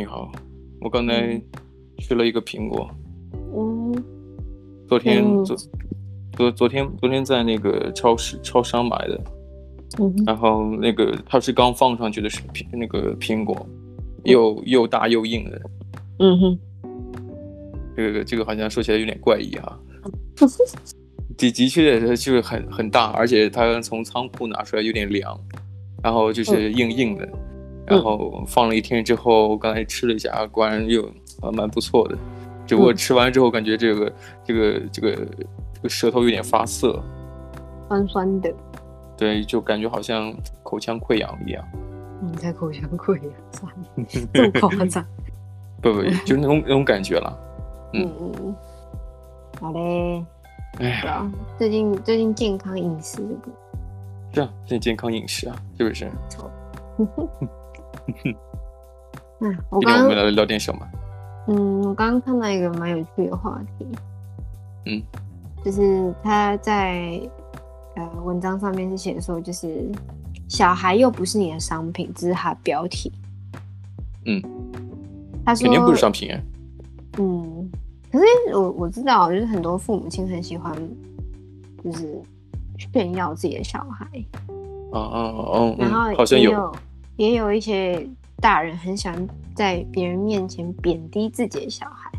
你好，我刚才吃了一个苹果。嗯，昨天、嗯、昨昨昨天昨天在那个超市超商买的。嗯，然后那个它是刚放上去的是苹那个苹果，又、嗯、又大又硬的。嗯哼，这个这个好像说起来有点怪异哈、啊。的的确就是很很大，而且它从仓库拿出来有点凉，然后就是硬硬的，嗯、然后放了一天之后，我刚才吃了一下，果然又啊蛮不错的。只不过吃完之后感觉这个、嗯、这个这个这个舌头有点发涩，酸酸的。对，就感觉好像口腔溃疡一样。你在口腔溃疡，算了，这么夸张？不不，就是那种那种感觉了。嗯嗯，好嘞。哎呀，最近最近健康饮食是啊，最近健康饮食啊，是不是？错。嗯，我刚刚我们来聊点什么？嗯，我刚刚看到一个蛮有趣的话题。嗯，就是他在呃文章上面是写说，就是小孩又不是你的商品，只是他的标题。嗯，他说肯定不是商品啊。嗯。可是我我知道，就是很多父母亲很喜欢，就是炫耀自己的小孩。哦哦哦，然后好像有也有一些大人很喜欢在别人面前贬低自己的小孩。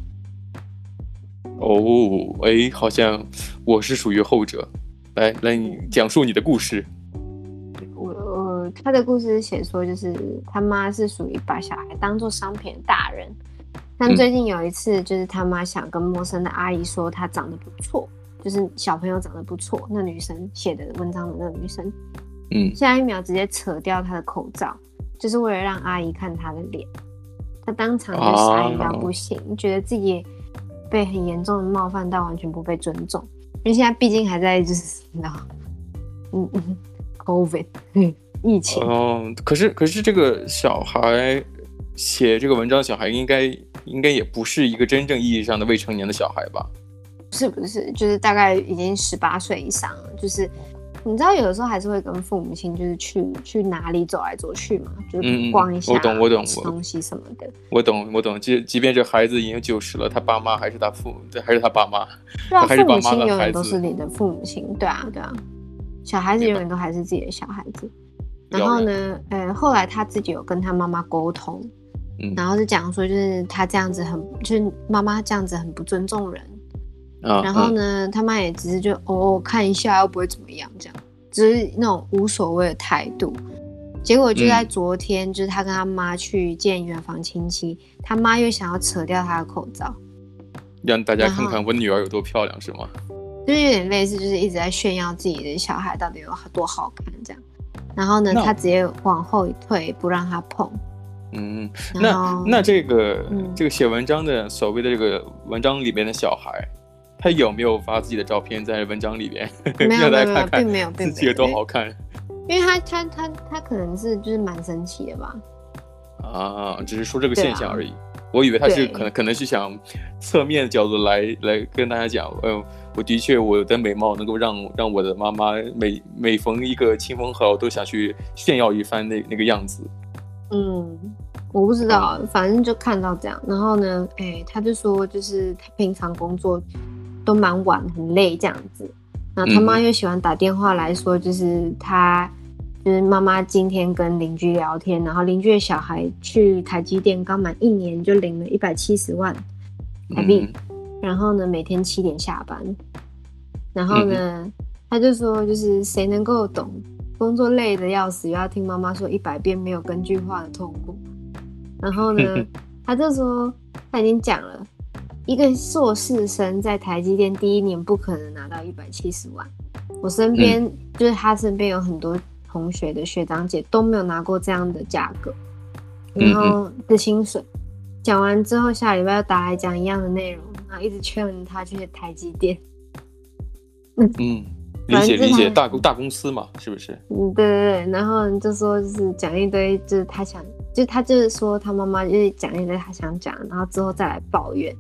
哦，哎，好像我是属于后者。来来，你讲述你的故事。我我他的故事写说，就是他妈是属于把小孩当做商品的大人。但最近有一次，就是他妈想跟陌生的阿姨说她长得不错，就是小朋友长得不错。那女生写的文章的那个女生，嗯，下一秒直接扯掉她的口罩，就是为了让阿姨看她的脸。他当场就傻眼到不行，啊、觉得自己被很严重的冒犯到，完全不被尊重。因为现在毕竟还在就是你知道，嗯嗯，COVID 疫情。哦，可是可是这个小孩写这个文章，小孩应该。应该也不是一个真正意义上的未成年的小孩吧？是不是？就是大概已经十八岁以上了。就是你知道，有的时候还是会跟父母亲，就是去去哪里走来走去嘛，就是逛一下，嗯、我懂，我懂，吃东西什么的。我懂，我懂。即即便这孩子已经九十了，他爸妈还是他父母，对，还是他爸妈。对啊，父母亲永远都是你的父母亲。对啊，对啊。小孩子永远都还是自己的小孩子。然后呢，呃，后来他自己有跟他妈妈沟通。然后就讲说，就是他这样子很，就是妈妈这样子很不尊重人。啊、然后呢，嗯、他妈也只是就哦看一下，又不会怎么样，这样，只是那种无所谓的态度。结果就在昨天，嗯、就是他跟他妈去见远房亲戚，他妈又想要扯掉他的口罩，让大家看看我女儿有多漂亮，是吗？就是有点类似，就是一直在炫耀自己的小孩到底有多好看这样。然后呢，他直接往后一退，不让他碰。嗯，那那这个、嗯、这个写文章的所谓的这个文章里边的小孩，他有没有发自己的照片在文章里边？没有，没有看看并没有，并没有，自己有多好看。因为他他他他可能是就是蛮神奇的吧？啊，只是说这个现象而已。啊、我以为他是可能可能是想侧面的角度来来跟大家讲，呃，我的确我的美貌能够让让我的妈妈每每逢一个亲朋好友都想去炫耀一番那那个样子。嗯，我不知道，反正就看到这样。然后呢，哎、欸，他就说，就是他平常工作都蛮晚，很累这样子。然后他妈又喜欢打电话来说，就是他，就是妈妈今天跟邻居聊天，然后邻居的小孩去台积电刚满一年就领了一百七十万台币，然后呢，每天七点下班。然后呢，他就说，就是谁能够懂？工作累的要死，又要听妈妈说一百遍没有根据话的痛苦。然后呢，他就说他已经讲了，一个硕士生在台积电第一年不可能拿到一百七十万。我身边、嗯、就是他身边有很多同学的学长姐都没有拿过这样的价格，然后的薪水。讲完之后，下礼拜又打来讲一样的内容，然后一直劝他去台积电。嗯。理解理解，大公大公司嘛，是不是？嗯，对对对。然后就说就是讲一堆，就是他想，就他就是说他妈妈就是讲一堆他想讲，然后之后再来抱怨，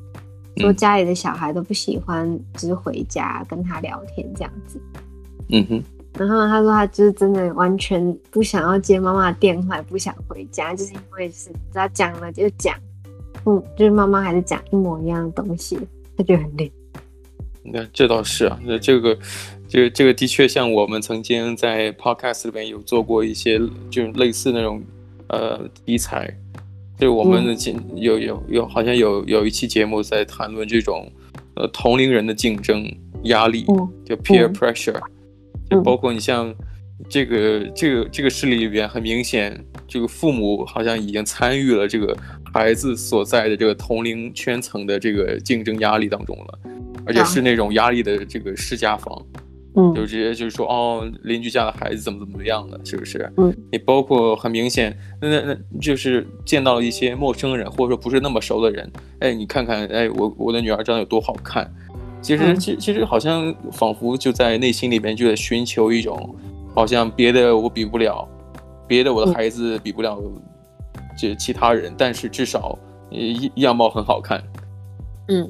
说家里的小孩都不喜欢，就是回家跟他聊天这样子。嗯哼。然后他说他就是真的完全不想要接妈妈的电话，不想回家，就是因为是只要讲了就讲，嗯，就是妈妈还是讲一模一样的东西，他觉得很累。那这倒是啊，那这个，这个、这个的确像我们曾经在 podcast 里面有做过一些，就是类似那种呃题材，就我们的有有有好像有有一期节目在谈论这种呃同龄人的竞争压力，就 peer pressure，就包括你像这个这个这个事例里边，很明显，这个父母好像已经参与了这个孩子所在的这个同龄圈层的这个竞争压力当中了。而且是那种压力的这个施加方，嗯，就直接就是说，哦，邻居家的孩子怎么怎么样的，是不是？嗯，你包括很明显，那那那就是见到了一些陌生人，或者说不是那么熟的人，哎，你看看，哎，我我的女儿长得有多好看，其实其其实好像仿佛就在内心里边就在寻求一种，好像别的我比不了，别的我的孩子比不了这其他人，但是至少样样貌很好看，嗯。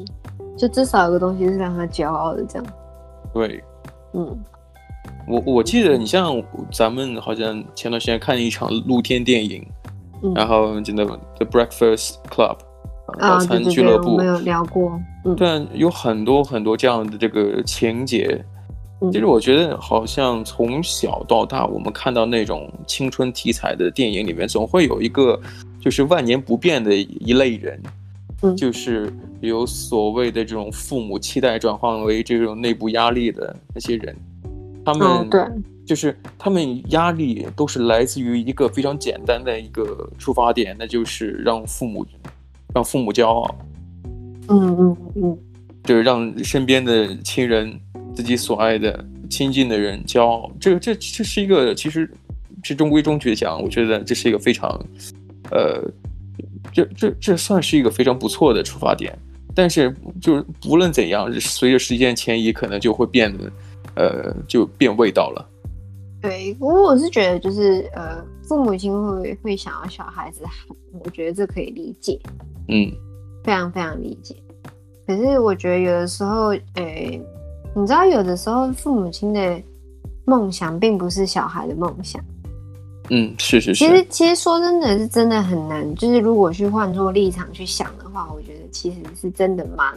就至少有个东西是让他骄傲的，这样。对，嗯，我我记得你像咱们好像前段时间看一场露天电影，嗯、然后真的 The Breakfast Club，早餐俱乐部，没有聊过。嗯，对，有很多很多这样的这个情节。嗯、其实我觉得好像从小到大，我们看到那种青春题材的电影里面，总会有一个就是万年不变的一类人。就是有所谓的这种父母期待转换为这种内部压力的那些人，他们对，就是他们压力都是来自于一个非常简单的一个出发点，那就是让父母让父母骄傲。嗯嗯嗯，就是让身边的亲人、自己所爱的亲近的人骄傲。这这这是一个，其实是中规中矩讲，我觉得这是一个非常，呃。这这这算是一个非常不错的出发点，但是就是不论怎样，随着时间迁移，可能就会变得，呃，就变味道了。对，不过我是觉得，就是呃，父母亲会会想要小孩子好，我觉得这可以理解，嗯，非常非常理解。可是我觉得有的时候，诶，你知道，有的时候父母亲的梦想并不是小孩的梦想。嗯，是是是。其实其实说真的是真的很难，就是如果去换做立场去想的话，我觉得其实是真的蛮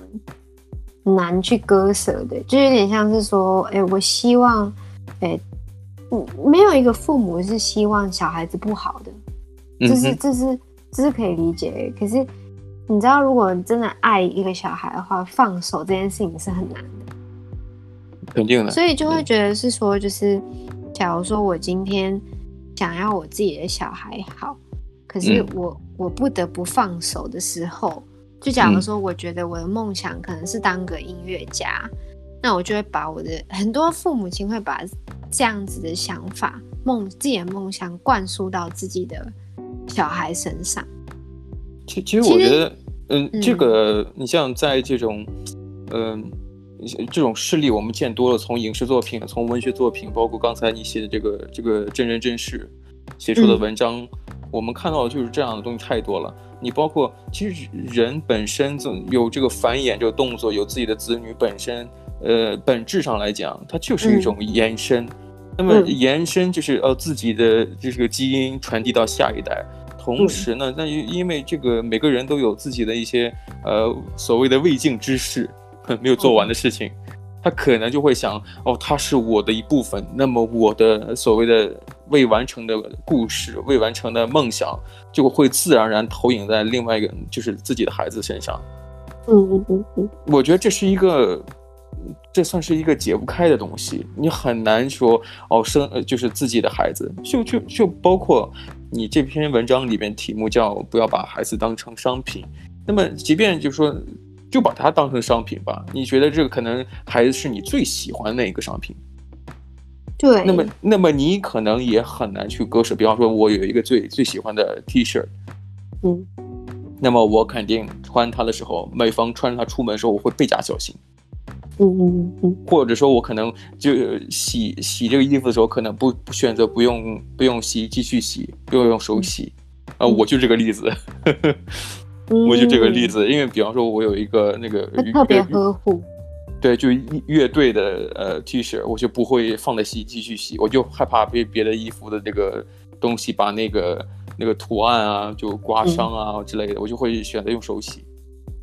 难去割舍的，就有点像是说，哎、欸，我希望，哎、没有一个父母是希望小孩子不好的，这是这是这是可以理解。可是你知道，如果真的爱一个小孩的话，放手这件事情是很难的，肯定的。所以就会觉得是说，就是假如说我今天。想要我自己的小孩好，可是我、嗯、我不得不放手的时候，就假如说，我觉得我的梦想可能是当个音乐家，嗯、那我就会把我的很多父母亲会把这样子的想法、梦自己的梦想灌输到自己的小孩身上。其其实我觉得，嗯，嗯，这个你像在这种，嗯。这种事例我们见多了，从影视作品，从文学作品，包括刚才你写的这个这个真人真事写出的文章，嗯、我们看到的就是这样的东西太多了。你包括其实人本身总有这个繁衍这个动作，有自己的子女本身，呃，本质上来讲，它就是一种延伸。嗯、那么延伸就是呃自己的这个基因传递到下一代，同时呢，那因为这个每个人都有自己的一些呃所谓的未尽之事。没有做完的事情，他可能就会想，哦，他是我的一部分，那么我的所谓的未完成的故事、未完成的梦想，就会自然而然投影在另外一个，就是自己的孩子身上。嗯嗯嗯嗯，我觉得这是一个，这算是一个解不开的东西，你很难说，哦，生就是自己的孩子，就就就包括你这篇文章里面题目叫“不要把孩子当成商品”，那么即便就是说。就把它当成商品吧。你觉得这个可能还是你最喜欢的一个商品，对。那么，那么你可能也很难去割舍。比方说，我有一个最最喜欢的 T 恤，嗯，那么我肯定穿它的时候，每逢穿着它出门的时候，我会倍加小心。嗯嗯嗯。或者说，我可能就洗洗这个衣服的时候，可能不不选择不用不用洗，继续洗，不用用手洗。啊、我就这个例子。我就这个例子，因为比方说，我有一个那个特别呵护，对，就乐队的呃 T 恤，我就不会放在洗衣机去洗，我就害怕被别的衣服的这个东西把那个那个图案啊，就刮伤啊之类的，嗯、我就会选择用手洗，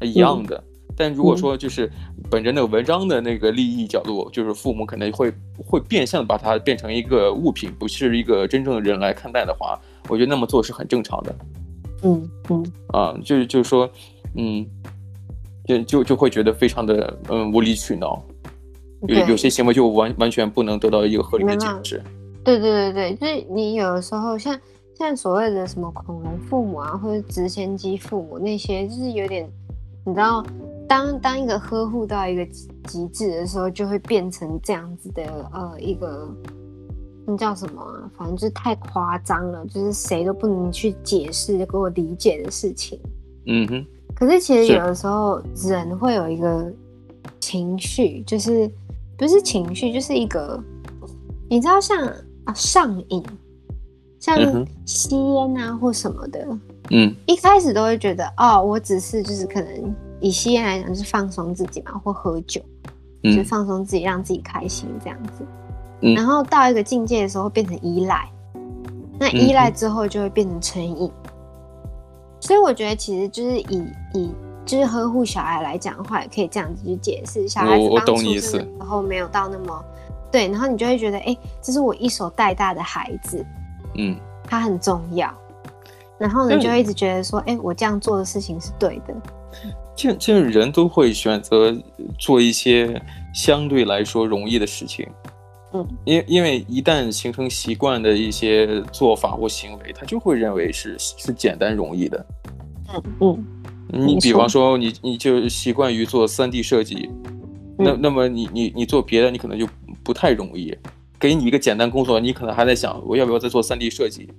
一样的。嗯但如果说就是本着那个文章的那个利益角度，就是父母可能会会变相把它变成一个物品，不是一个真正的人来看待的话，我觉得那么做是很正常的。嗯嗯啊，就是就是说，嗯，就就就会觉得非常的嗯无理取闹，有有些行为就完完全不能得到一个合理的解释。对对对对，就是你有的时候像像所谓的什么恐龙父母啊，或者直升机父母那些，就是有点你知道。当当一个呵护到一个极致的时候，就会变成这样子的呃一个那叫什么啊？反正就是太夸张了，就是谁都不能去解释给我理解的事情。嗯哼。可是其实有的时候人会有一个情绪，就是不是情绪，就是一个你知道像啊上瘾，像吸烟啊或什么的。嗯。一开始都会觉得哦，我只是就是可能。以吸烟来讲，就是放松自己嘛，或喝酒，嗯、就放松自己，让自己开心这样子。嗯、然后到一个境界的时候，变成依赖。那依赖之后，就会变成成瘾。嗯、所以我觉得，其实就是以以就是呵护小孩来讲的话，也可以这样子去解释。小孩子刚出生的时候没有到那么对，然后你就会觉得，哎、欸，这是我一手带大的孩子，嗯，他很重要。然后呢，就会一直觉得说，哎、欸，我这样做的事情是对的。其实，其实人都会选择做一些相对来说容易的事情，嗯，因因为一旦形成习惯的一些做法或行为，他就会认为是是简单容易的，嗯嗯。你比方说，你你就习惯于做 3D 设计，那那么你你你做别的，你可能就不太容易。给你一个简单工作，你可能还在想，我要不要再做 3D 设计？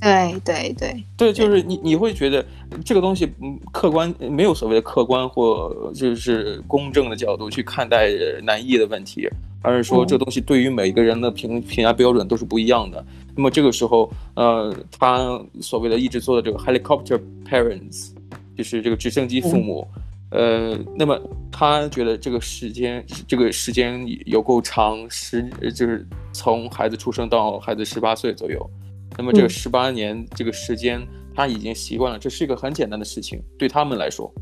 对对对对，就是你你会觉得这个东西，嗯，客观没有所谓的客观或就是公正的角度去看待难易的问题，而是说这东西对于每个人的评评价标准都是不一样的。那么这个时候，呃，他所谓的一直做的这个 helicopter parents，就是这个直升机父母，呃，那么他觉得这个时间这个时间有够长，十就是从孩子出生到孩子十八岁左右。那么这个十八年这个时间，他已经习惯了，这是一个很简单的事情，对他们来说。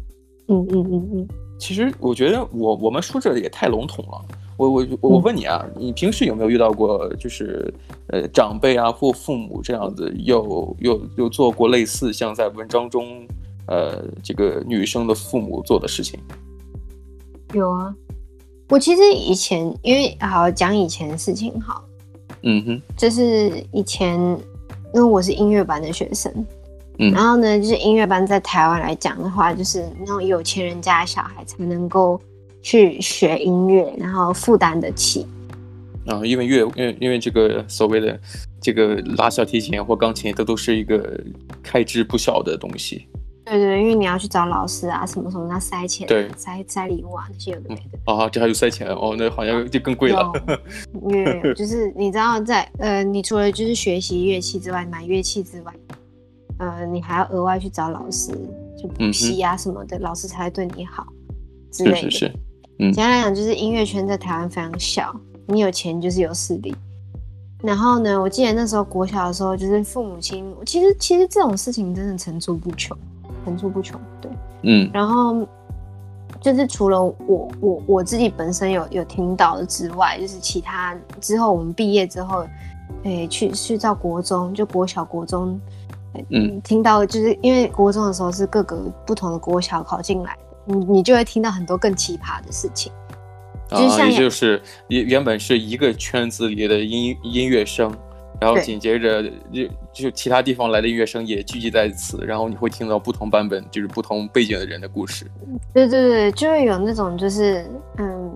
嗯嗯嗯嗯。其实我觉得我我们说这也太笼统了。我我我问你啊，你平时有没有遇到过就是呃长辈啊或父母这样子有有有做过类似像在文章中呃这个女生的父母做的事情？有啊，我其实以前因为好讲以前的事情好，嗯哼，就是以前。因为我是音乐班的学生，嗯，然后呢，就是音乐班在台湾来讲的话，就是那种有钱人家的小孩才能够去学音乐，然后负担得起。啊，因为乐，因为因为这个所谓的这个拉小提琴或钢琴，这都是一个开支不小的东西。对对，因为你要去找老师啊，什么什么，那塞钱，对，塞塞礼物啊，那些有的没的。啊，这还有塞钱哦，那好像就更贵了。因为就是你知道在，在呃，你除了就是学习乐器之外，买乐器之外，呃，你还要额外去找老师，就补习啊什么的，嗯、老师才会对你好之类的。是是是。嗯。简单来讲，就是音乐圈在台湾非常小，你有钱就是有势力。然后呢，我记得那时候国小的时候，就是父母亲，其实其实这种事情真的层出不穷。层出不穷，对，嗯，然后就是除了我我我自己本身有有听到的之外，就是其他之后我们毕业之后，诶，去去到国中，就国小国中，嗯，听到就是因为国中的时候是各个不同的国小考进来的，你你就会听到很多更奇葩的事情，啊，也就是原原本是一个圈子里的音音乐生。然后紧接着就就其他地方来的音乐生也聚集在此，然后你会听到不同版本，就是不同背景的人的故事。对对对，就会有那种就是嗯，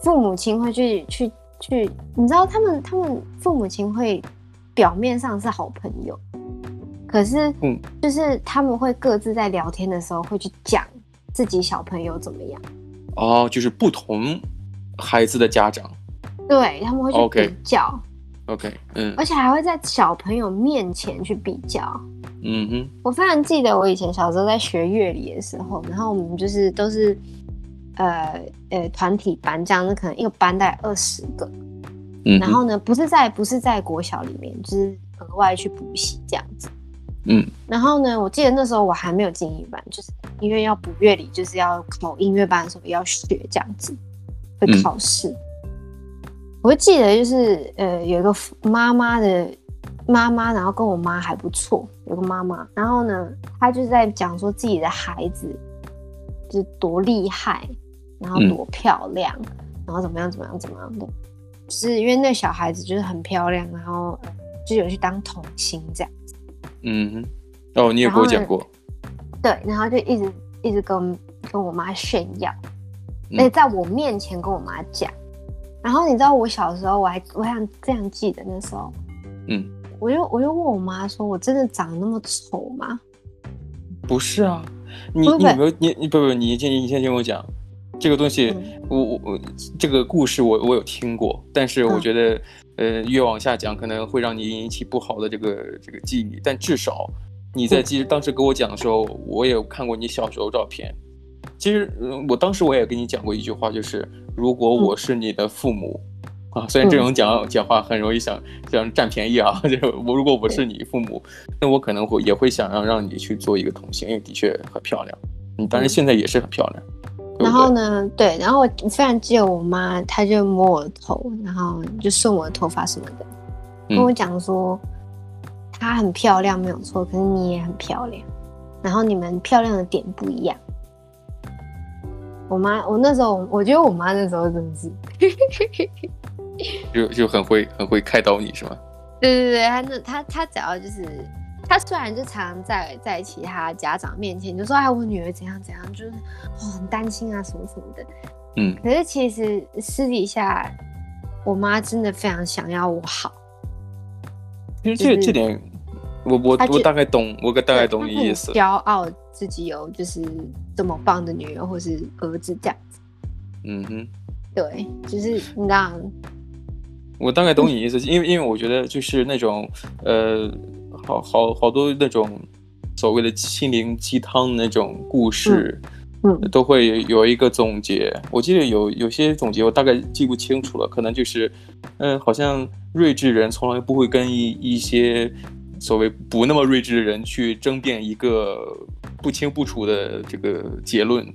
父母亲会去去去，你知道他们他们父母亲会表面上是好朋友，可是嗯，就是他们会各自在聊天的时候会去讲自己小朋友怎么样。哦，就是不同孩子的家长，对，他们会去比较。Okay. OK，嗯，而且还会在小朋友面前去比较，嗯哼。我非常记得我以前小时候在学乐理的时候，然后我们就是都是呃呃团体班这样，子可能一个班大概二十个，嗯。然后呢，不是在不是在国小里面，就是额外去补习这样子。嗯，然后呢，我记得那时候我还没有进音乐班，就是因为要补乐理，就是要考音乐班的时候要学这样子，会考试。嗯、我记得就是呃，有一个妈妈的妈妈，然后跟我妈还不错，有个妈妈，然后呢，她就是在讲说自己的孩子就是多厉害，然后多漂亮，嗯、然后怎么样怎么样怎么样的，就是因为那小孩子就是很漂亮，然后就有去当童星这样。嗯哼，哦，你也跟我讲过，对，然后就一直一直跟跟我妈炫耀，而且、嗯、在我面前跟我妈讲，然后你知道我小时候我还我还这样记得那时候，嗯，我就我就问我妈说，我真的长得那么丑吗？不是啊，你你有没有你你不不你先你先听我讲。这个东西，嗯、我我我这个故事我我有听过，但是我觉得。嗯呃，越往下讲可能会让你引起不好的这个这个记忆，但至少你在其实当时跟我讲的时候，我也看过你小时候照片。其实我当时我也跟你讲过一句话，就是如果我是你的父母啊，虽然这种讲讲话很容易想想占便宜啊，就是我如果我是你父母，那我可能会也会想要让你去做一个童星，因为的确很漂亮，你当然现在也是很漂亮。然后呢，对，然后我非常记得我妈，她就摸我的头，然后就顺我的头发什么的，跟我讲说，她很漂亮没有错，可是你也很漂亮，然后你们漂亮的点不一样。我妈，我那时候，我觉得我妈那时候真的是，就就很会很会开导你是吗？对对对，她那她她只要就是。他虽然就常常在在其他家长面前就说：“哎，我女儿怎样怎样，就是哦很担心啊什么什么的。”嗯，可是其实私底下，我妈真的非常想要我好。其实这、就是、这点，我我我大概懂，我大概懂你意思。骄傲自己有就是这么棒的女儿或是儿子这样子。嗯哼，对，就是你知道。我大概懂你意思，嗯、因为因为我觉得就是那种呃。好好好多那种所谓的心灵鸡汤那种故事，嗯，嗯都会有一个总结。我记得有有些总结，我大概记不清楚了，可能就是，嗯、呃，好像睿智人从来不会跟一一些所谓不那么睿智的人去争辩一个不清不楚的这个结论，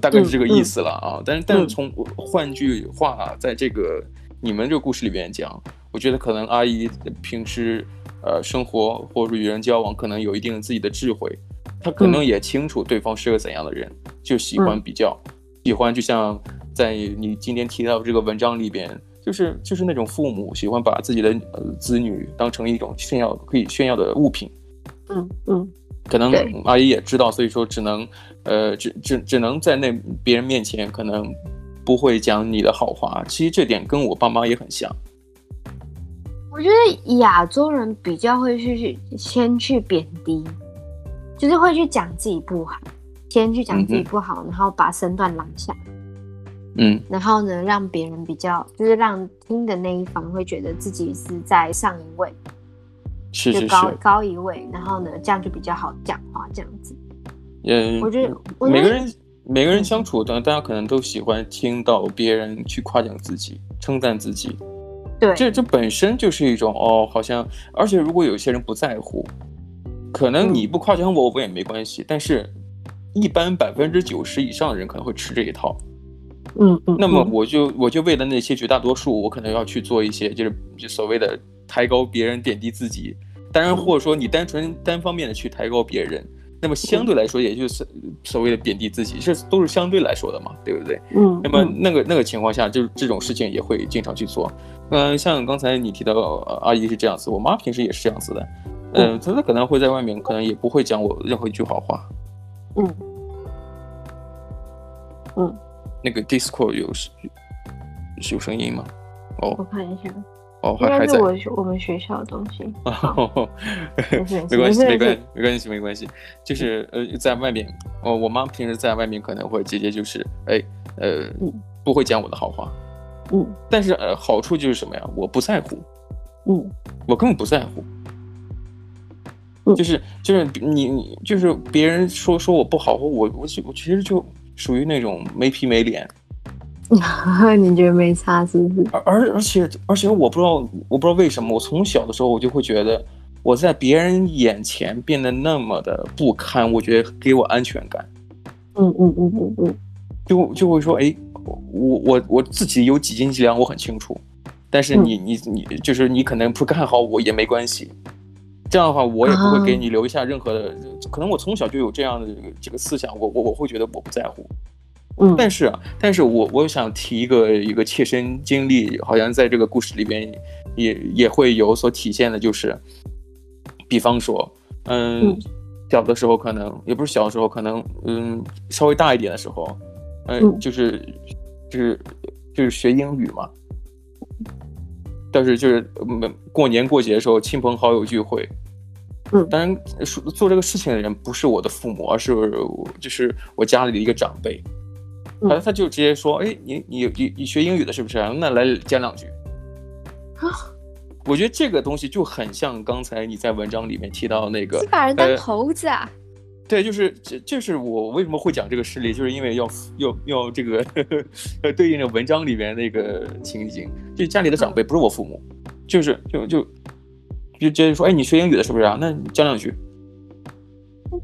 大概是这个意思了啊。但是但是从换句话，在这个你们这个故事里边讲，我觉得可能阿姨平时。呃，生活或者与人交往，可能有一定自己的智慧，他可能也清楚对方是个怎样的人，嗯、就喜欢比较，嗯、喜欢就像在你今天提到的这个文章里边，就是就是那种父母喜欢把自己的子女当成一种炫耀可以炫耀的物品，嗯嗯，可能阿姨也知道，所以说只能呃只只只能在那别人面前可能不会讲你的好话，其实这点跟我爸妈也很像。我觉得亚洲人比较会去去先去贬低，就是会去讲自己不好，先去讲自己不好，嗯、然后把身段拦下，嗯，然后呢，让别人比较，就是让听的那一方会觉得自己是在上一位，是是是，就高高一位，然后呢，这样就比较好讲话，这样子。嗯，我觉得每个人每个人相处的，大家可能都喜欢听到别人去夸奖自己，称赞自己。对，这这本身就是一种哦，好像，而且如果有些人不在乎，可能你不夸奖我，我也没关系。嗯、但是，一般百分之九十以上的人可能会吃这一套。嗯嗯。那么我就我就为了那些绝大多数，我可能要去做一些，就是就所谓的抬高别人、贬低自己。当然，或者说你单纯单方面的去抬高别人。那么相对来说，也就是所谓的贬低自己，这都是相对来说的嘛，对不对？嗯。那么那个那个情况下，就是这种事情也会经常去做。嗯，像刚才你提到阿姨是这样子，我妈平时也是这样子的。嗯，她可能会在外面，可能也不会讲我任何一句好话。嗯。嗯。那个 Discord 有有声音吗？哦，我看一下。哦，还还在。我我们学校的东西，没关系，没关系，没关系，没关系，就是呃，在外面，哦，我妈平时在外面可能会直接就是，哎，呃，不会讲我的好话，嗯，但是呃，好处就是什么呀？我不在乎，嗯，我根本不在乎，就是就是你你就是别人说说我不好，我我我我其实就属于那种没皮没脸。你觉得没差是不是？而而且而且我不知道我不知道为什么，我从小的时候我就会觉得我在别人眼前变得那么的不堪，我觉得给我安全感。嗯嗯嗯嗯嗯，就就会说，哎，我我我自己有几斤几两，我很清楚。但是你你你，就是你可能不看好我也没关系。这样的话，我也不会给你留下任何的。可能我从小就有这样的这个思想，我我我会觉得我不在乎。嗯，但是啊，但是我我想提一个一个切身经历，好像在这个故事里边也也会有所体现的，就是，比方说，嗯，小的时候可能也不是小的时候，可能嗯稍微大一点的时候，嗯，就是就是就是学英语嘛。但是就是每过年过节的时候，亲朋好友聚会，嗯，当然说做这个事情的人不是我的父母，而是就是我家里的一个长辈，嗯，他他就直接说，哎，你你你你学英语的是不是？那来讲两句。啊，我觉得这个东西就很像刚才你在文章里面提到那个，是把人当猴子啊。呃对，就是这，就是我为什么会讲这个事例，就是因为要要要这个 呵呵对应着文章里面那个情景，就家里的长辈不是我父母，就是就就就直接说，哎，你学英语的是不是啊？那你讲两句。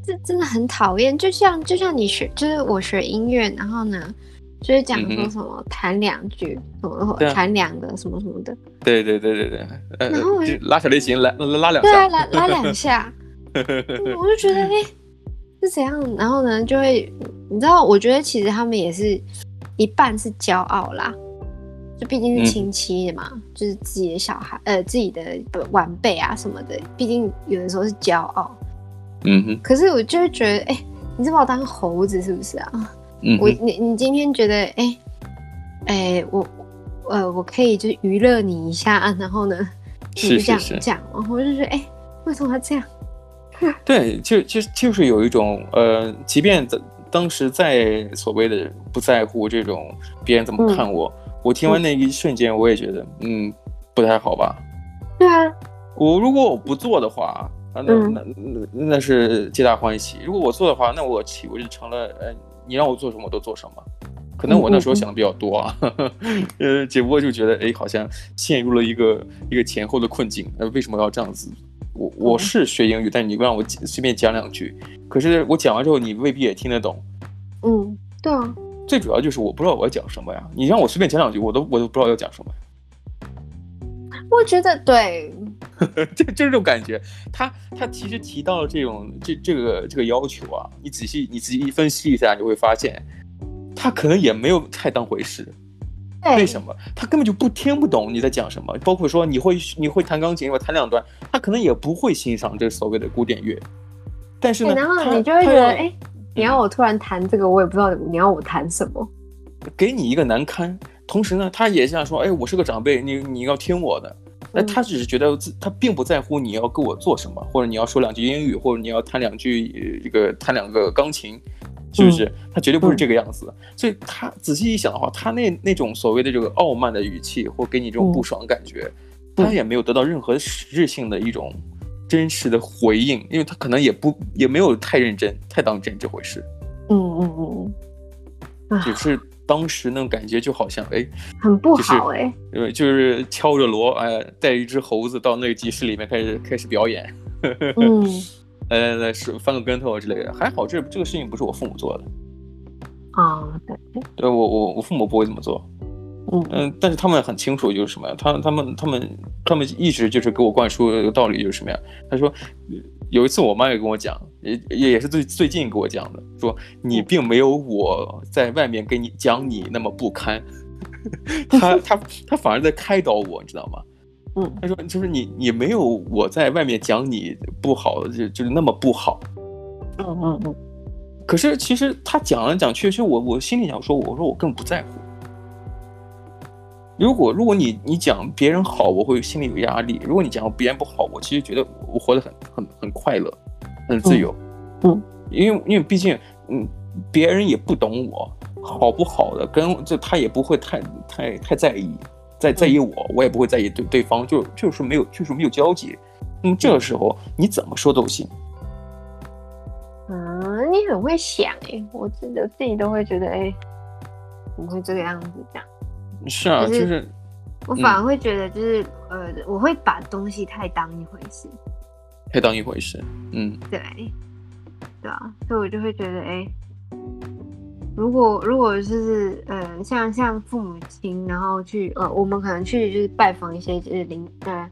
这真的很讨厌，就像就像你学，就是我学音乐，然后呢，就是讲说什么弹两句，什么弹两个什么什么的。对对对对对，然后我就拉小提琴，来拉拉两下。对啊，拉拉两 下，我就觉得哎。是怎样？然后呢，就会你知道？我觉得其实他们也是一半是骄傲啦，就毕竟是亲戚的嘛，嗯、就是自己的小孩，呃，自己的晚辈啊什么的。毕竟有的时候是骄傲，嗯哼。可是我就会觉得，哎、欸，你是把我当猴子是不是啊？嗯，我你你今天觉得，哎、欸，哎、欸，我呃，我可以就是娱乐你一下，然后呢，你就这样讲，然后我就觉得，哎、欸，为什么要这样？对，就就就是有一种呃，即便当当时在所谓的不在乎这种别人怎么看我，嗯、我听完那一瞬间，我也觉得嗯，不太好吧？对啊，我如果我不做的话，啊，那那那那是皆大欢喜；如果我做的话，那我岂不是成了呃，你让我做什么我都做什么？可能我那时候想的比较多啊，嗯、呃，只不过就觉得哎，好像陷入了一个一个前后的困境，呃，为什么要这样子？我我是学英语，但你不让我随便讲两句，可是我讲完之后，你未必也听得懂。嗯，对啊。最主要就是我不知道我要讲什么呀，你让我随便讲两句，我都我都不知道要讲什么。我觉得对，就就这种感觉。他他其实提到了这种这这个这个要求啊，你仔细你仔细分析一下，你会发现，他可能也没有太当回事。为什么他根本就不听不懂你在讲什么？包括说你会你会弹钢琴，我弹两段，他可能也不会欣赏这所谓的古典乐。但是呢，然后你就会觉得，哎，你要我突然弹这个，我也不知道你要我弹什么，给你一个难堪。同时呢，他也想说，哎，我是个长辈，你你要听我的。那他只是觉得他并不在乎你要跟我做什么，或者你要说两句英语，或者你要弹两句这个弹两个钢琴。是不是？他绝对不是这个样子，嗯、所以他仔细一想的话，他那那种所谓的这个傲慢的语气，或给你这种不爽感觉，嗯、他也没有得到任何实质性的一种真实的回应，因为他可能也不也没有太认真，太当真这回事。嗯嗯嗯嗯，只是当时那种感觉就好像哎，很不好哎，就是敲着锣哎，带一只猴子到那个集市里面开始开始表演。嗯。来来来，是翻个跟头之类的，还好这这个事情不是我父母做的。啊，对。对，我我我父母不会这么做，嗯。嗯，但是他们很清楚就是什么呀，他他们他们他们一直就是给我灌输一个道理就是什么呀，他说有一次我妈也跟我讲，也也是最最近跟我讲的，说你并没有我在外面跟你讲你那么不堪，他他他反而在开导我，你知道吗？嗯，他说就是你，你没有我在外面讲你不好，就就是那么不好。嗯嗯嗯。可是其实他讲来讲去，其实我我心里想说，我说我根本不在乎。如果如果你你讲别人好，我会心里有压力；如果你讲别人不好，我其实觉得我活得很很很快乐，很自由。嗯。嗯，因为因为毕竟嗯，别人也不懂我好不好的，跟这他也不会太太太在意。在在意我，我也不会在意对对方，就就是没有就是没有交集。那么这个时候你怎么说都行。嗯，你很会想哎，我自己自己都会觉得哎，怎么会这个样子这样？是啊，就是，就是我反而会觉得就是、嗯、呃，我会把东西太当一回事。太当一回事。嗯，对，对啊，所以我就会觉得，哎，如果如果就是呃，像像父母亲，然后去呃，我们可能去就是拜访一些就是邻呃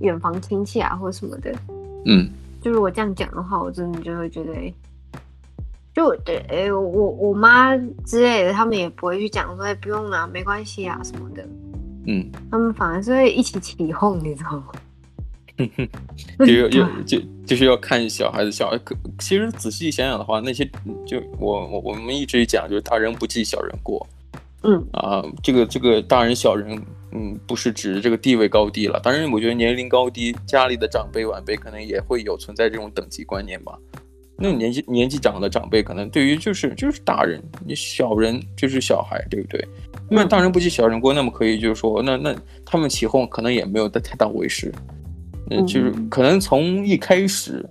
远房亲戚啊，或什么的，嗯，就如果这样讲的话，我真的就会觉得，哎。就对，哎、欸，我我妈之类的，他们也不会去讲说，哎，不用啊，没关系啊什么的。嗯，他们反而是会一起起哄，你知道吗？就要就就是要看小孩子，小孩可其实仔细想想的话，那些就我我我们一直讲，就是大人不计小人过。嗯啊，这个这个大人小人，嗯，不是指这个地位高低了。当然，我觉得年龄高低，家里的长辈晚辈可能也会有存在这种等级观念吧。那年纪年纪长的长辈，可能对于就是就是大人，你小人就是小孩，对不对？那大人不计小人过，那么可以就是说，那那他们起哄可能也没有太当回事，嗯，就是可能从一开始，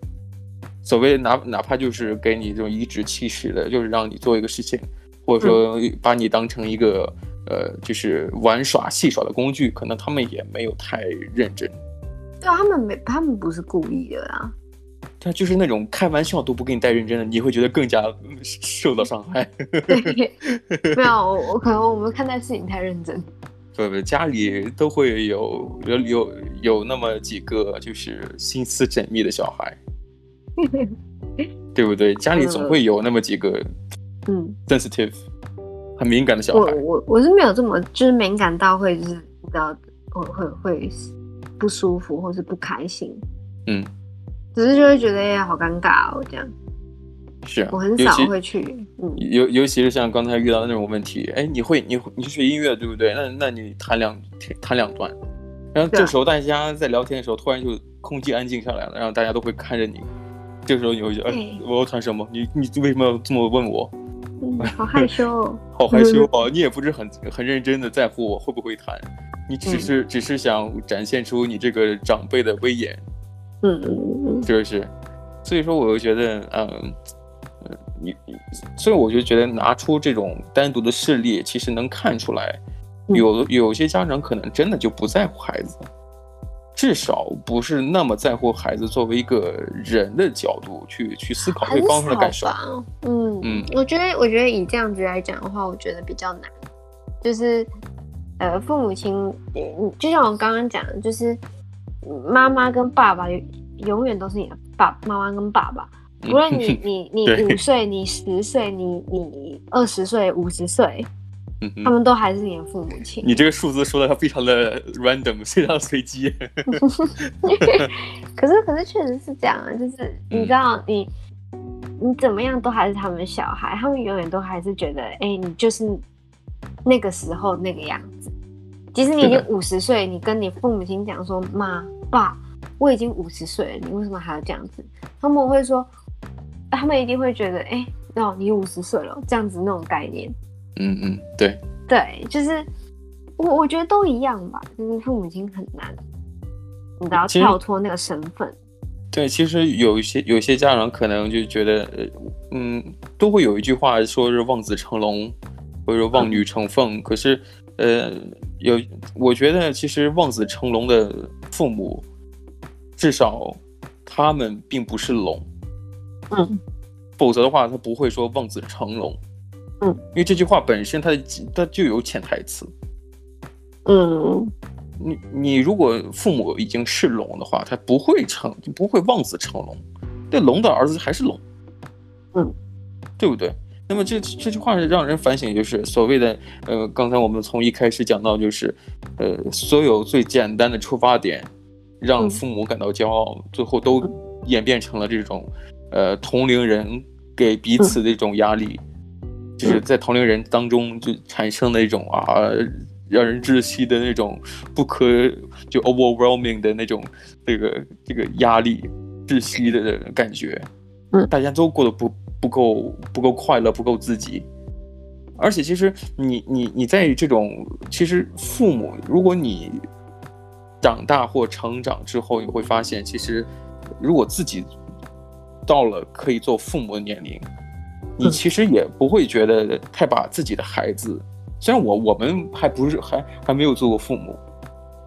所谓哪哪怕就是给你这种颐指气使的，就是让你做一个事情，或者说把你当成一个呃就是玩耍戏耍的工具，可能他们也没有太认真。对啊，他们没，他们不是故意的啊。他就是那种开玩笑都不给你带认真的，你会觉得更加受到伤害。对，没有，我我可能我们看待事情太认真。不不，家里都会有有有有那么几个就是心思缜密的小孩，对不对？家里总会有那么几个嗯，sensitive 很敏感的小孩。我我我是没有这么就是敏感到会就是知道会会会不舒服或是不开心。嗯。只是就会觉得哎呀，好尴尬哦，这样。是啊，我很少会去。嗯，尤尤其是像刚才遇到的那种问题，哎，你会，你你学音乐对不对？那那你弹两弹两段，然后这时候大家在聊天的时候，突然就空气安静下来了，然后大家都会看着你。这时候你会觉得，哎，我要弹什么？你你为什么要这么问我？嗯，好害羞哦，好害羞哦。你也不是很很认真的在乎我会不会弹，你只是只是想展现出你这个长辈的威严。嗯嗯嗯，是不是？所以说，我就觉得，嗯，嗯，你，所以我就觉得拿出这种单独的事例，其实能看出来，有有些家长可能真的就不在乎孩子，至少不是那么在乎孩子作为一个人的角度去去思考对方的感受。嗯嗯，我觉得，我觉得以这样子来讲的话，我觉得比较难，就是，呃，父母亲，嗯，就像我刚刚讲的，就是。妈妈跟爸爸永远都是你的爸，妈妈跟爸爸，无论你 你你五岁，你十岁，你你二十岁，五十岁，他们都还是你的父母亲。你这个数字说的非常的 random，非常随机。可是可是确实是这样啊，就是你知道你你怎么样都还是他们的小孩，他们永远都还是觉得，哎，你就是那个时候那个样子。其实你已经五十岁，你跟你父母亲讲说：“妈爸，我已经五十岁了，你为什么还要这样子？”他们会说，他们一定会觉得：“哎，哦，你五十岁了，这样子那种概念。”嗯嗯，对对，就是我我觉得都一样吧，就是父母亲很难，你都要跳脱那个身份。对，其实有一些有一些家长可能就觉得，嗯，都会有一句话说是望子成龙，或者说望女成凤，嗯、可是。呃，有，我觉得其实望子成龙的父母，至少他们并不是龙，嗯，否则的话他不会说望子成龙，嗯，因为这句话本身它它就有潜台词，嗯，你你如果父母已经是龙的话，他不会成不会望子成龙，那龙的儿子还是龙，嗯，对不对？那么这这句话是让人反省，就是所谓的呃，刚才我们从一开始讲到，就是呃，所有最简单的出发点，让父母感到骄傲，嗯、最后都演变成了这种呃同龄人给彼此的一种压力，嗯、就是在同龄人当中就产生的一种啊让人窒息的那种不可就 overwhelming 的那种这个这个压力窒息的感觉，嗯，大家都过得不。不够不够快乐，不够自己，而且其实你你你在这种其实父母，如果你长大或成长之后，你会发现，其实如果自己到了可以做父母的年龄，你其实也不会觉得太把自己的孩子，虽然我我们还不是还还没有做过父母，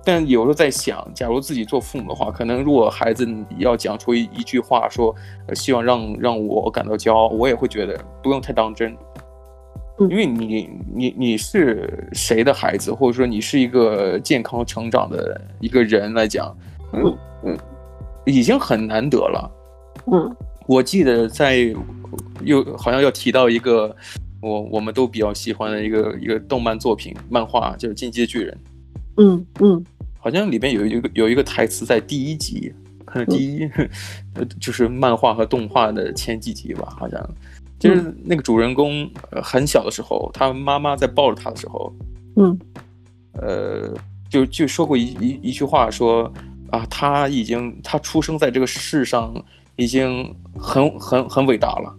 但有时候在想，假如自己做父母的话，可能如果孩子要讲出一一句话说，呃，希望让让我感到骄傲，我也会觉得不用太当真，因为你你你是谁的孩子，或者说你是一个健康成长的一个人来讲，嗯嗯，已经很难得了。嗯，我记得在又好像要提到一个我我们都比较喜欢的一个一个动漫作品漫画，就是《进击的巨人》。嗯嗯，好像里面有一个有一个台词在第一集，第一，呃，就是漫画和动画的前几集吧，好像。就是那个主人公很小的时候，他妈妈在抱着他的时候，嗯，呃，就就说过一一一句话说，说啊，他已经他出生在这个世上已经很很很伟大了。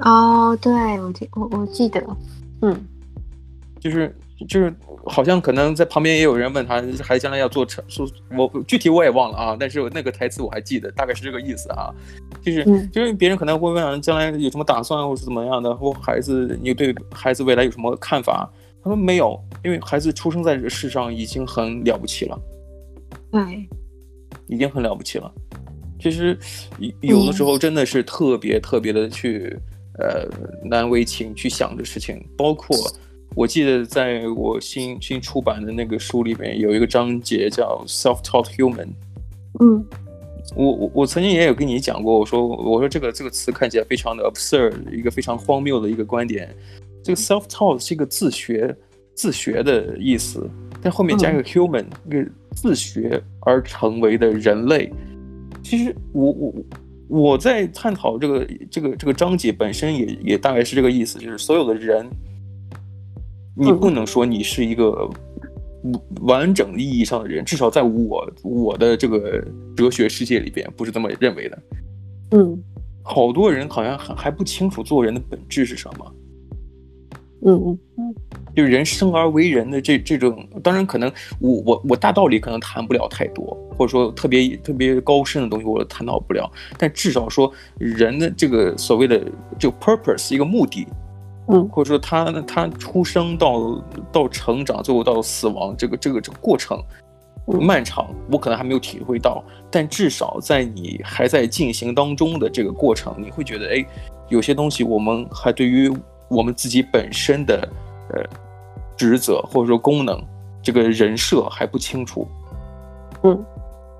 哦，对，我记我我记得，嗯，就是就是。好像可能在旁边也有人问他，孩子将来要做成，说我具体我也忘了啊，但是那个台词我还记得，大概是这个意思啊，就是就是别人可能会问将来有什么打算或是怎么样的，或孩子你对孩子未来有什么看法？他说没有，因为孩子出生在这个世上已经很了不起了，对，已经很了不起了。其实有的时候真的是特别特别的去呃难为情去想这事情，包括。我记得在我新新出版的那个书里面有一个章节叫 “self-taught human”。嗯，我我我曾经也有跟你讲过，我说我说这个这个词看起来非常的 absurd，一个非常荒谬的一个观点。这个 self-taught 是一个自学自学的意思，但后面加一个 human，一个自学而成为的人类。其实我我我在探讨这个这个这个章节本身也也大概是这个意思，就是所有的人。你不能说你是一个完整意义上的人，至少在我我的这个哲学世界里边，不是这么认为的。嗯，好多人好像还还不清楚做人的本质是什么。嗯嗯嗯，就人生而为人的这这种，当然可能我我我大道理可能谈不了太多，或者说特别特别高深的东西我谈到不了，但至少说人的这个所谓的这个 purpose 一个目的。嗯，或者说他他出生到到成长，最后到死亡，这个这个这个过程漫长，我可能还没有体会到，但至少在你还在进行当中的这个过程，你会觉得，哎，有些东西我们还对于我们自己本身的呃职责或者说功能，这个人设还不清楚，嗯，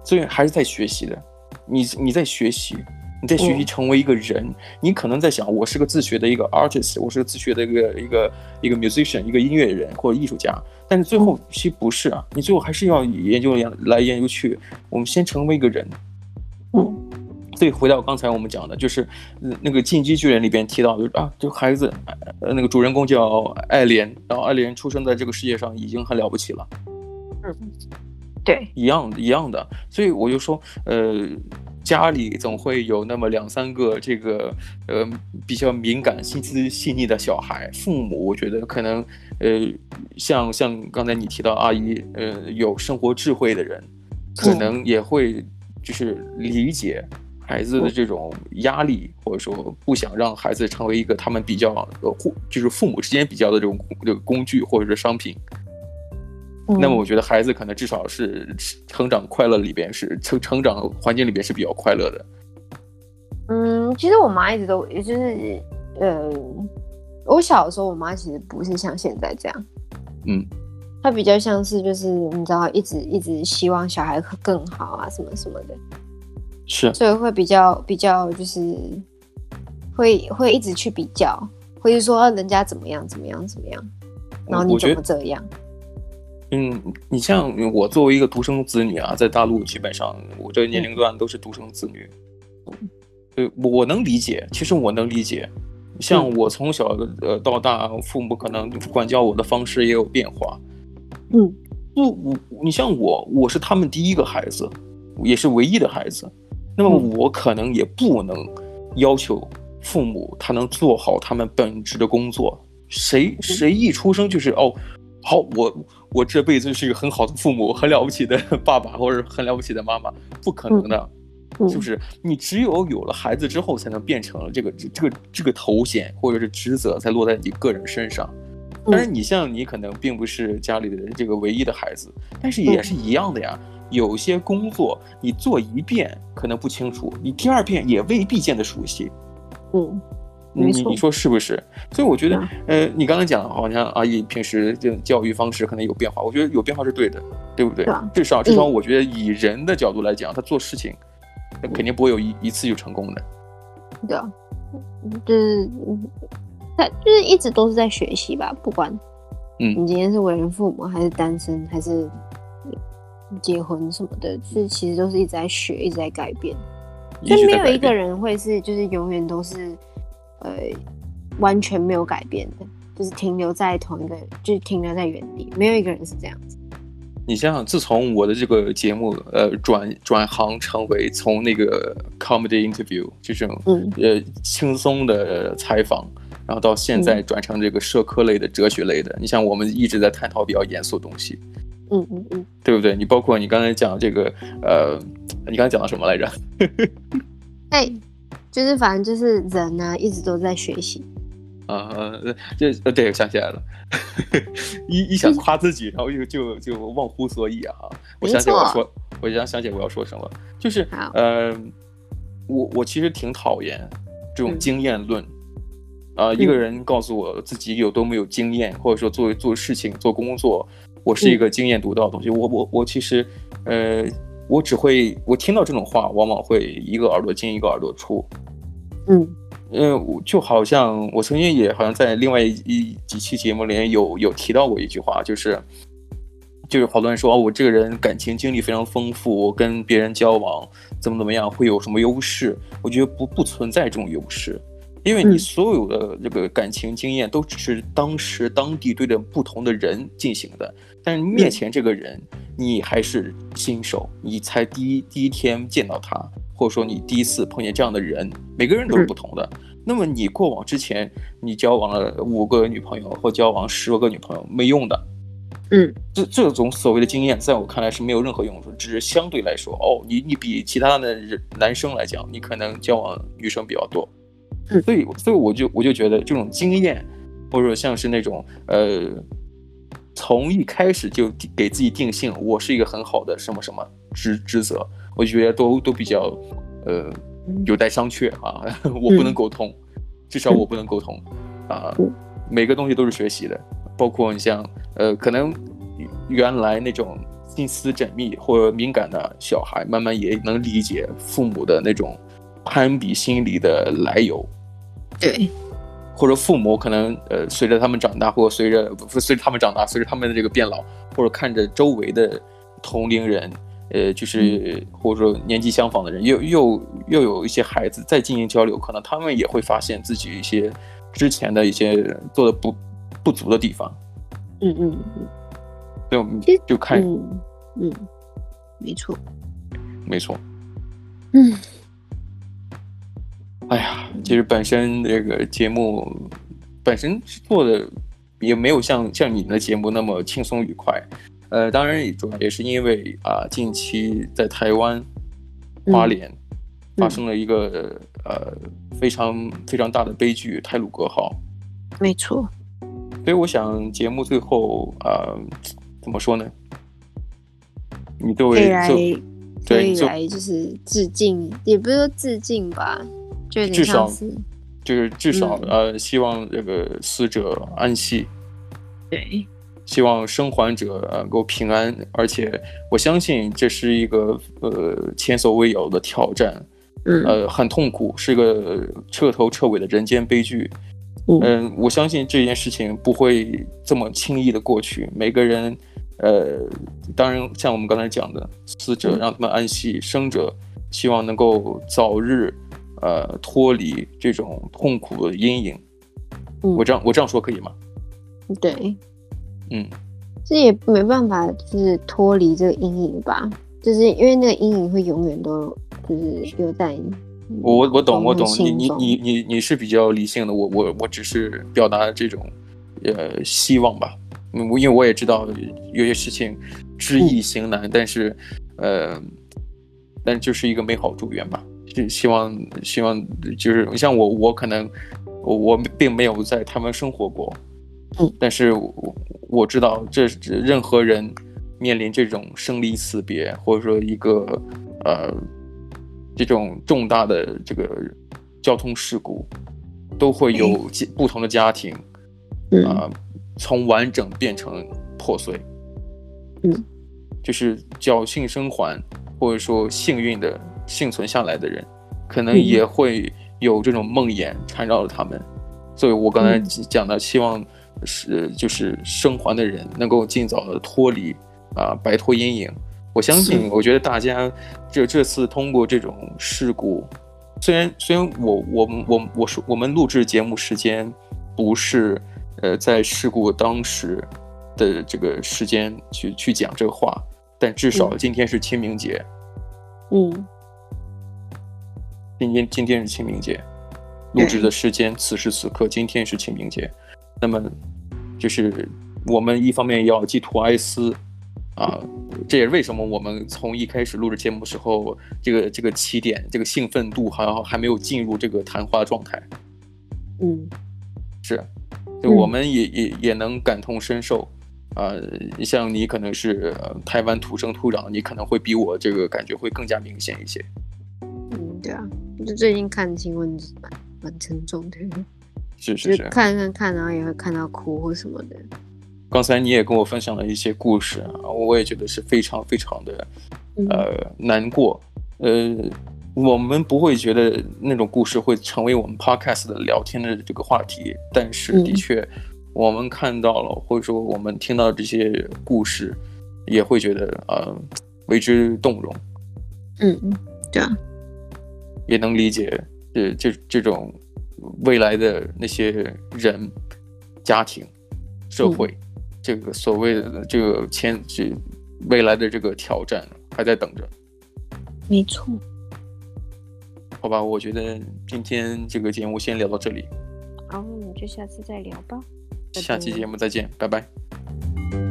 所以还是在学习的，你你在学习。你在学习成为一个人，嗯，你可能在想，我是个自学的一个 artist，我是个自学的一个一个一个 musician，一个音乐人或者艺术家。但是最后其实不是啊，你最后还是要研究来研究去。我们先成为一个人。嗯，所以回到刚才我们讲的，就是那个进击巨人里边提到，就是啊，这个孩子，呃，那个主人公叫艾莲，然后艾莲出生在这个世界上已经很了不起了。嗯，对，一样一样的。所以我就说，呃。家里总会有那么两三个这个呃比较敏感、心思细腻的小孩。父母，我觉得可能呃像像刚才你提到阿姨，呃有生活智慧的人，可能也会就是理解孩子的这种压力，或者说不想让孩子成为一个他们比较呃互就是父母之间比较的这种这个工具或者是商品。那么我觉得孩子可能至少是成长快乐里边是成成长环境里边是比较快乐的。嗯，其实我妈一直都也就是，呃，我小的时候我妈其实不是像现在这样，嗯，她比较像是就是你知道一直一直希望小孩更好啊什么什么的，是，所以会比较比较就是会会一直去比较，会说人家怎么样怎么样怎么样，然后你怎么这样。嗯，你像我作为一个独生子女啊，在大陆基本上我这个年龄段都是独生子女，对，我能理解，其实我能理解。像我从小呃到大，父母可能管教我的方式也有变化。嗯，不我，你像我，我是他们第一个孩子，也是唯一的孩子，那么我可能也不能要求父母他能做好他们本职的工作。谁谁一出生就是哦。好，我我这辈子是一个很好的父母，很了不起的爸爸，或者很了不起的妈妈，不可能的，是、嗯、不是？你只有有了孩子之后，才能变成了这个这个这个头衔或者是职责才落在你个人身上。但是，你像你可能并不是家里的这个唯一的孩子，但是也是一样的呀。有些工作你做一遍可能不清楚，你第二遍也未必见得熟悉。嗯，你你说是不是？所以我觉得，呃，你刚才讲好像阿姨平时这种教育方式可能有变化，我觉得有变化是对的，对不对？至少至少，我觉得以人的角度来讲，他做事情，肯定不会有一一次就成功的。对啊，就是他就是一直都是在学习吧，不管，嗯，你今天是为人父母，还是单身，还是结婚什么的，就是其实都是一直在学，一直在改变。就没有一个人会是就是永远都是呃完全没有改变的，就是停留在同一个，就是停留在原地，没有一个人是这样子。你想想，自从我的这个节目，呃，转转行成为从那个 comedy interview 这种，嗯，呃，轻松的采访，然后到现在转成这个社科类的、哲学类的，嗯、你像我们一直在探讨比较严肃的东西，嗯嗯嗯，对不对？你包括你刚才讲这个，呃，你刚才讲到什么来着？哎，就是反正就是人呢、啊，一直都在学习。啊，这呃，对，我想起来了，一一想夸自己，然后又就就忘乎所以啊！我想起我要说，我想想起我要说什么，就是呃，我我其实挺讨厌这种经验论。啊、嗯呃，一个人告诉我自己有多么有经验，或者说做做事情、做工作，我是一个经验独到的东西，嗯、我我我其实呃，我只会我听到这种话，往往会一个耳朵进一个耳朵出，嗯。嗯，就好像我曾经也好像在另外一几期节目里面有有提到过一句话，就是就是好多人说哦，我这个人感情经历非常丰富，我跟别人交往怎么怎么样会有什么优势？我觉得不不存在这种优势，因为你所有的这个感情经验都只是当时当地对着不同的人进行的，但是面前这个人你还是新手，你才第一第一天见到他。或者说你第一次碰见这样的人，每个人都是不同的。嗯、那么你过往之前，你交往了五个女朋友或交往十多个女朋友，没用的。嗯，这这种所谓的经验，在我看来是没有任何用处，只是相对来说，哦，你你比其他的人男生来讲，你可能交往女生比较多。嗯，所以所以我就我就觉得这种经验，或者说像是那种呃，从一开始就给自己定性，我是一个很好的什么什么职职责。我觉得都都比较，呃，有待商榷啊。我不能沟通，嗯、至少我不能沟通啊。每个东西都是学习的，包括你像，呃，可能原来那种心思缜密或者敏感的小孩，慢慢也能理解父母的那种攀比心理的来由。对，或者父母可能呃，随着他们长大，或者随着不随着他们长大，随着他们的这个变老，或者看着周围的同龄人。呃，就是或者说年纪相仿的人，又又又有一些孩子在进行交流，可能他们也会发现自己一些之前的一些做的不不足的地方。嗯嗯嗯，所以我们就看，嗯，嗯，没错，没错，嗯，哎呀，其实本身这个节目本身做的也没有像像你们的节目那么轻松愉快。呃，当然也主要也是因为啊，近期在台湾花莲发生了一个、嗯、呃非常非常大的悲剧——泰鲁格号。没错。所以我想节目最后啊、呃，怎么说呢？你作为来对来就是致敬，也不是说致敬吧，至少就是至少、嗯、呃，希望这个死者安息。对。希望生还者能够平安，而且我相信这是一个呃前所未有的挑战，嗯，呃很痛苦，是个彻头彻尾的人间悲剧，嗯、呃，我相信这件事情不会这么轻易的过去。每个人，呃，当然像我们刚才讲的，死者让他们安息，生者希望能够早日呃脱离这种痛苦的阴影。嗯、我这样我这样说可以吗？对。嗯，这也没办法，就是脱离这个阴影吧，就是因为那个阴影会永远都就是留在你。我我懂我懂，你你你你你是比较理性的，我我我只是表达这种呃希望吧，因为我也知道有些事情知易行难，嗯、但是呃，但就是一个美好祝愿吧，是希望希望就是像我我可能我我并没有在他们生活过。嗯，但是我我知道这任何人面临这种生离死别，或者说一个呃这种重大的这个交通事故，都会有不同的家庭，啊、嗯呃，从完整变成破碎。嗯，就是侥幸生还，或者说幸运的幸存下来的人，可能也会有这种梦魇缠绕着他们。所以我刚才讲的，希望是就是生还的人能够尽早的脱离啊，摆脱阴影。我相信，我觉得大家这这次通过这种事故，虽然虽然我我们我我说我们录制节目时间不是呃在事故当时。的这个时间去去讲这个话，但至少今天是清明节。嗯，今天今天是清明节，录制的时间此时此刻今天是清明节。那么，就是我们一方面要寄托哀思啊，这也是为什么我们从一开始录制节目的时候，这个这个起点这个兴奋度好像还没有进入这个谈话状态。嗯，是，就我们也也也能感同身受。呃，像你可能是台湾土生土长，你可能会比我这个感觉会更加明显一些。就最近看新闻蛮蛮沉重的，是是是，看看看，然后也会看到哭或什么的。刚才你也跟我分享了一些故事啊，我也觉得是非常非常的呃、嗯、难过。呃，我们不会觉得那种故事会成为我们 podcast 的聊天的这个话题，但是的确。嗯我们看到了，或者说我们听到这些故事，也会觉得呃为之动容。嗯嗯，对啊，也能理解这这这种未来的那些人、家庭、社会，嗯、这个所谓的这个前这未来的这个挑战还在等着。没错。好吧，我觉得今天这个节目先聊到这里。好，我们就下次再聊吧。下期节目再见，拜拜。